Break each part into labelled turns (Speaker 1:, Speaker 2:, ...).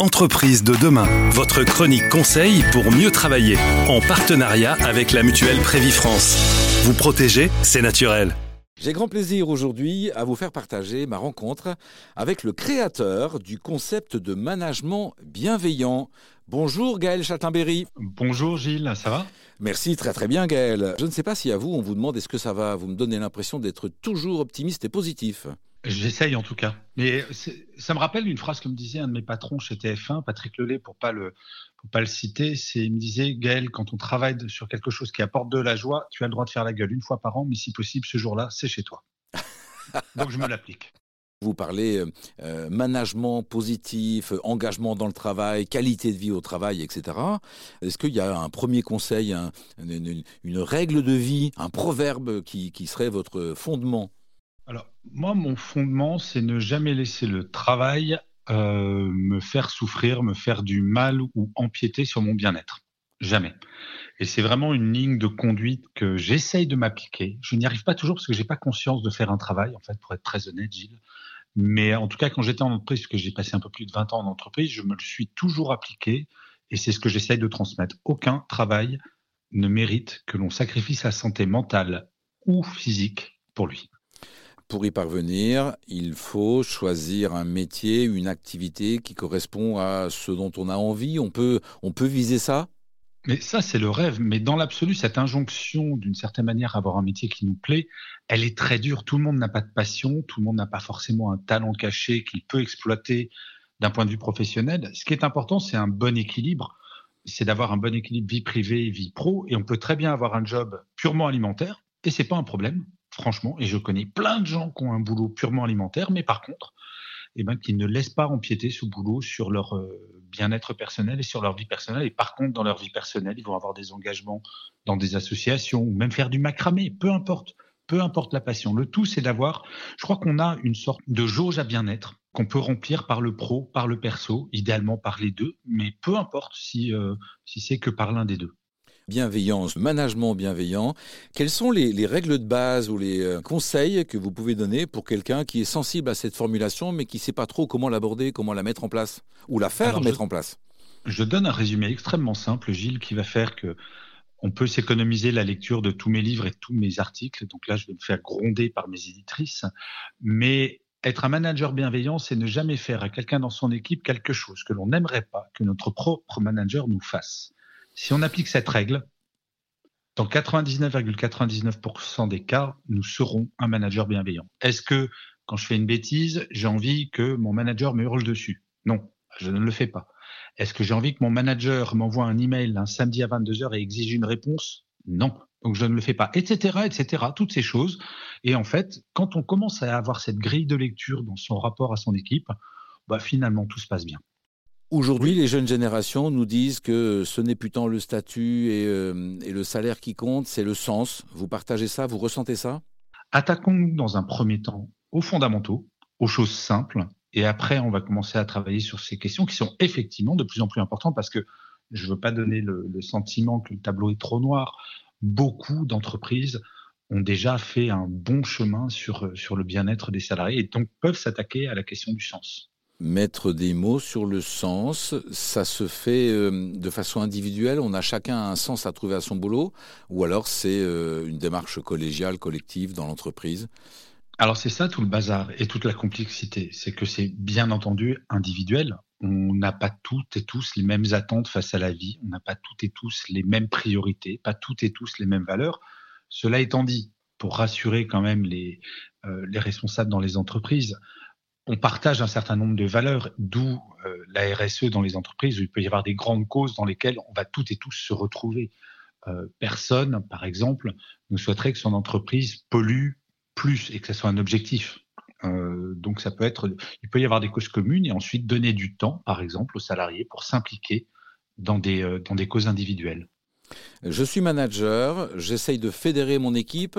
Speaker 1: Entreprise de demain, votre chronique conseil pour mieux travailler, en partenariat avec la mutuelle Prévifrance. Vous protéger, c'est naturel.
Speaker 2: J'ai grand plaisir aujourd'hui à vous faire partager ma rencontre avec le créateur du concept de management bienveillant. Bonjour Gaël Chatinberry.
Speaker 3: Bonjour Gilles, ça va?
Speaker 2: Merci, très très bien Gaël. Je ne sais pas si à vous on vous demande est-ce que ça va, vous me donnez l'impression d'être toujours optimiste et positif.
Speaker 3: J'essaye en tout cas. Mais ça me rappelle une phrase que me disait un de mes patrons chez TF1, Patrick Lelay, pour pas le pas le citer. C'est il me disait Gaël, quand on travaille sur quelque chose qui apporte de la joie, tu as le droit de faire la gueule une fois par an, mais si possible ce jour-là, c'est chez toi. Donc je me l'applique.
Speaker 2: Vous parlez euh, euh, management positif, engagement dans le travail, qualité de vie au travail, etc. Est-ce qu'il y a un premier conseil, une, règle de vie, un proverbe qui serait votre fondement?
Speaker 3: Moi, mon fondement, c'est ne jamais laisser le travail euh, me faire souffrir, me faire du mal ou empiéter sur mon bien-être. Jamais. Et c'est vraiment une ligne de conduite que j'essaye de m'appliquer. Je n'y arrive pas toujours parce que j'ai pas conscience de faire un travail, en fait, pour être très honnête, Gilles. Mais en tout cas, quand j'étais en entreprise, que j'ai passé un peu plus de 20 ans en entreprise, je me le suis toujours appliqué et c'est ce que j'essaye de transmettre. Aucun travail ne mérite que l'on sacrifie sa santé mentale ou physique pour lui.
Speaker 2: Pour y parvenir, il faut choisir un métier, une activité qui correspond à ce dont on a envie. On peut, on peut viser ça?
Speaker 3: Mais ça, c'est le rêve. Mais dans l'absolu, cette injonction, d'une certaine manière, à avoir un métier qui nous plaît, elle est très dure. Tout le monde n'a pas de passion, tout le monde n'a pas forcément un talent caché qu'il peut exploiter d'un point de vue professionnel. Ce qui est important, c'est un bon équilibre. C'est d'avoir un bon équilibre vie privée vie pro. Et on peut très bien avoir un job purement alimentaire, et c'est pas un problème franchement, et je connais plein de gens qui ont un boulot purement alimentaire, mais par contre, eh ben, qui ne laissent pas empiéter ce boulot sur leur euh, bien-être personnel et sur leur vie personnelle. Et par contre, dans leur vie personnelle, ils vont avoir des engagements dans des associations ou même faire du macramé, peu importe. Peu importe la passion. Le tout, c'est d'avoir, je crois qu'on a une sorte de jauge à bien-être qu'on peut remplir par le pro, par le perso, idéalement par les deux, mais peu importe si, euh, si c'est que par l'un des deux
Speaker 2: bienveillance, management bienveillant. Quelles sont les, règles de base ou les euh, conseils que vous pouvez donner pour quelqu'un qui est sensible à cette formulation mais qui ne sait pas trop comment l'aborder, comment la mettre en place ou la faire mettre en place?
Speaker 3: Je donne un résumé extrêmement simple, Gilles, qui va faire que on peut s'économiser la lecture de tous mes livres et tous mes articles. Donc là, je vais me faire gronder par mes éditrices. Mais être un manager bienveillant, c'est ne jamais faire à quelqu'un dans son équipe quelque chose que l'on n'aimerait pas que notre propre manager nous fasse. Si on applique cette règle, dans 99,99% des cas, nous serons un manager bienveillant. Est-ce que quand je fais une bêtise, j'ai envie que mon manager me hurle dessus? Non, je ne le fais pas. Est-ce que j'ai envie que mon manager m'envoie un email un samedi à 22h et exige une réponse? Non. Donc je ne le fais pas, etc., etc. Toutes ces choses. Et en fait, quand on commence à avoir cette grille de lecture dans son rapport à son équipe, bah finalement tout se passe bien.
Speaker 2: Aujourd'hui, les jeunes générations nous disent que ce n'est plus tant le statut euh, et, le salaire qui compte, c'est le sens. Vous partagez ça Vous ressentez ça?
Speaker 3: Attaquons-nous dans un premier temps aux fondamentaux, aux choses simples, et après, on va commencer à travailler sur ces questions qui sont effectivement de plus en plus importantes parce que je ne veux pas donner le, sentiment que le tableau est trop noir. Beaucoup d'entreprises ont déjà fait un bon chemin sur, sur le bien-être des salariés et donc peuvent s'attaquer à la question du sens
Speaker 2: mettre des mots sur le sens, ça se fait euh, de façon individuelle, on a chacun un sens à trouver à son boulot, ou alors c'est euh, une démarche collégiale, collective dans l'entreprise.
Speaker 3: Alors c'est ça tout le bazar et toute la complexité, c'est que c'est bien entendu individuel. On n'a pas toutes et tous les mêmes attentes face à la vie, on n'a pas toutes et tous les mêmes priorités, pas toutes et tous les mêmes valeurs. Cela étant dit, pour rassurer quand même les, euh, les responsables dans les entreprises, on partage un certain nombre de valeurs, d'où euh, la RSE dans les entreprises, où il peut y avoir des grandes causes dans lesquelles on va toutes et tous se retrouver. Euh, personne, par exemple, ne souhaiterait que son entreprise pollue plus et que ce soit un objectif. Euh, donc ça peut être, il peut y avoir des causes communes et ensuite donner du temps, par exemple, aux salariés pour s'impliquer dans des, dans des causes individuelles.
Speaker 2: Je suis manager, j'essaye de fédérer mon équipe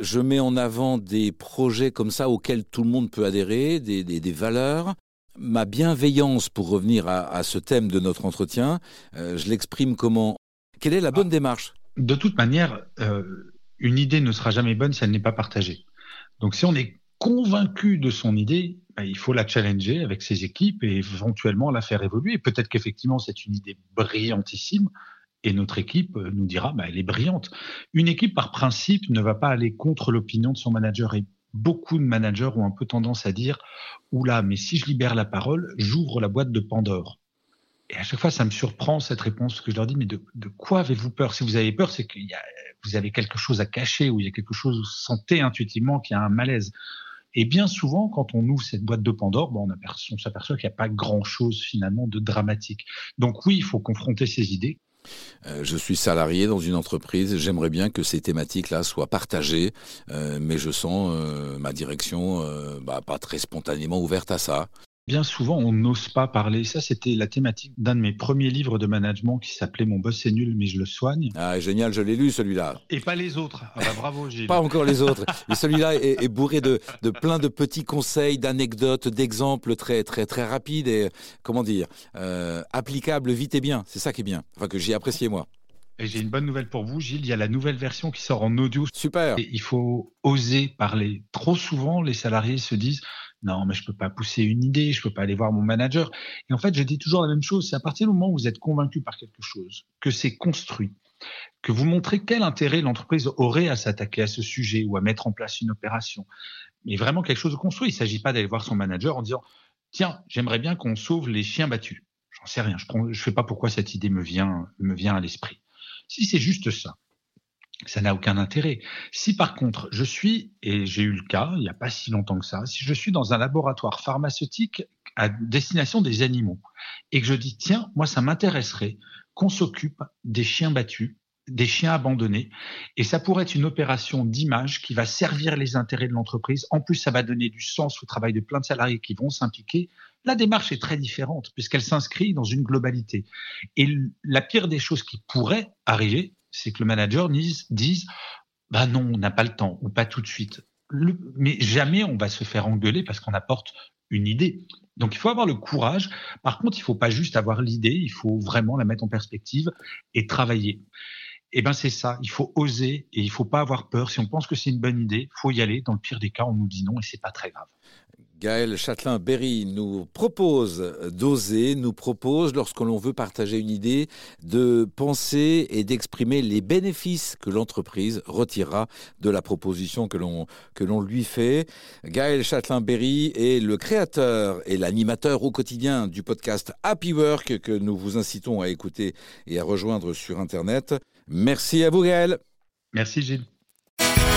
Speaker 2: je mets en avant des projets comme ça auxquels tout le monde peut adhérer, des, valeurs. Ma bienveillance, pour revenir à, ce thème de notre entretien, euh, je l'exprime comment? Quelle est la bonne ah. démarche?
Speaker 3: De toute manière, euh, une idée ne sera jamais bonne si elle n'est pas partagée. Donc si on est convaincu de son idée, bah, il faut la challenger avec ses équipes et éventuellement la faire évoluer. Peut-être qu'effectivement, c'est une idée brillantissime et notre équipe euh, nous dira, bah, elle est brillante. Une équipe, par principe, ne va pas aller contre l'opinion de son manager. Et beaucoup de managers ont un peu tendance à dire, oula, mais si je libère la parole, j'ouvre la boîte de Pandore. Et à chaque fois, ça me surprend cette réponse que je leur dis, mais de, quoi avez-vous peur? Si vous avez peur, c'est que vous avez quelque chose à cacher ou il y a quelque chose, vous sentez intuitivement qu'il y a un malaise. Et bien souvent, quand on ouvre cette boîte de Pandore, bon, on, s'aperçoit qu'il n'y a pas grand-chose finalement de dramatique. Donc oui, il faut confronter ces idées.
Speaker 2: Euh, je suis salarié dans une entreprise, j'aimerais bien que ces thématiques-là soient partagées, euh, mais je sens euh, ma direction bah, pas très spontanément ouverte à ça.
Speaker 3: Bien souvent, on n'ose pas parler. Ça, c'était la thématique d'un de mes premiers livres de management qui s'appelait Mon boss est nul, mais je le soigne.
Speaker 2: Ah, génial, je l'ai lu celui-là.
Speaker 3: Et pas les autres. Ah bah, bravo, Gilles.
Speaker 2: pas encore les autres. Et celui-là est, bourré de, de, plein de petits conseils, d'anecdotes, d'exemples très, très, très rapides et, comment dire, euh, applicables vite et bien. C'est ça qui est bien. Enfin, que j'ai apprécié moi.
Speaker 3: Et j'ai une bonne nouvelle pour vous, Gilles. Il y a la nouvelle version qui sort en audio.
Speaker 2: Super.
Speaker 3: Et il faut oser parler. Trop souvent, les salariés se disent non, mais je peux pas pousser une idée, je peux pas aller voir mon manager. Et en fait, je dis toujours la même chose. C'est à partir du moment où vous êtes convaincu par quelque chose, que c'est construit, que vous montrez quel intérêt l'entreprise aurait à s'attaquer à ce sujet ou à mettre en place une opération, mais vraiment quelque chose de construit. Il ne s'agit pas d'aller voir son manager en disant tiens, j'aimerais bien qu'on sauve les chiens battus. J'en sais rien. Je ne sais pas pourquoi cette idée me vient, me vient à l'esprit. Si c'est juste ça, ça n'a aucun intérêt. Si par contre, je suis, et j'ai eu le cas il n'y a pas si longtemps que ça, si je suis dans un laboratoire pharmaceutique à destination des animaux et que je dis, tiens, moi, ça m'intéresserait qu'on s'occupe des chiens battus, des chiens abandonnés, et ça pourrait être une opération d'image qui va servir les intérêts de l'entreprise. En plus, ça va donner du sens au travail de plein de salariés qui vont s'impliquer. La démarche est très différente puisqu'elle s'inscrit dans une globalité. Et la pire des choses qui pourrait arriver, c'est que le manager dise, dise bah non, on n'a pas le temps ou pas tout de suite. mais jamais on va se faire engueuler parce qu'on apporte une idée. Donc il faut avoir le courage. Par contre, il faut pas juste avoir l'idée, il faut vraiment la mettre en perspective et travailler. Eh ben c'est ça, il faut oser et il faut pas avoir peur. Si on pense que c'est une bonne idée, faut y aller. Dans le pire des cas, on nous dit non et c'est pas très grave.
Speaker 2: Gaël Châtelain-Berry nous propose d'oser, nous propose, lorsque l'on veut partager une idée, de penser et d'exprimer les bénéfices que l'entreprise retirera de la proposition que l'on, lui fait. Gaël Châtelain-Berry est le créateur et l'animateur au quotidien du podcast Happy Work que nous vous incitons à écouter et à rejoindre sur Internet. Merci à vous Gaël.
Speaker 3: Merci Gilles.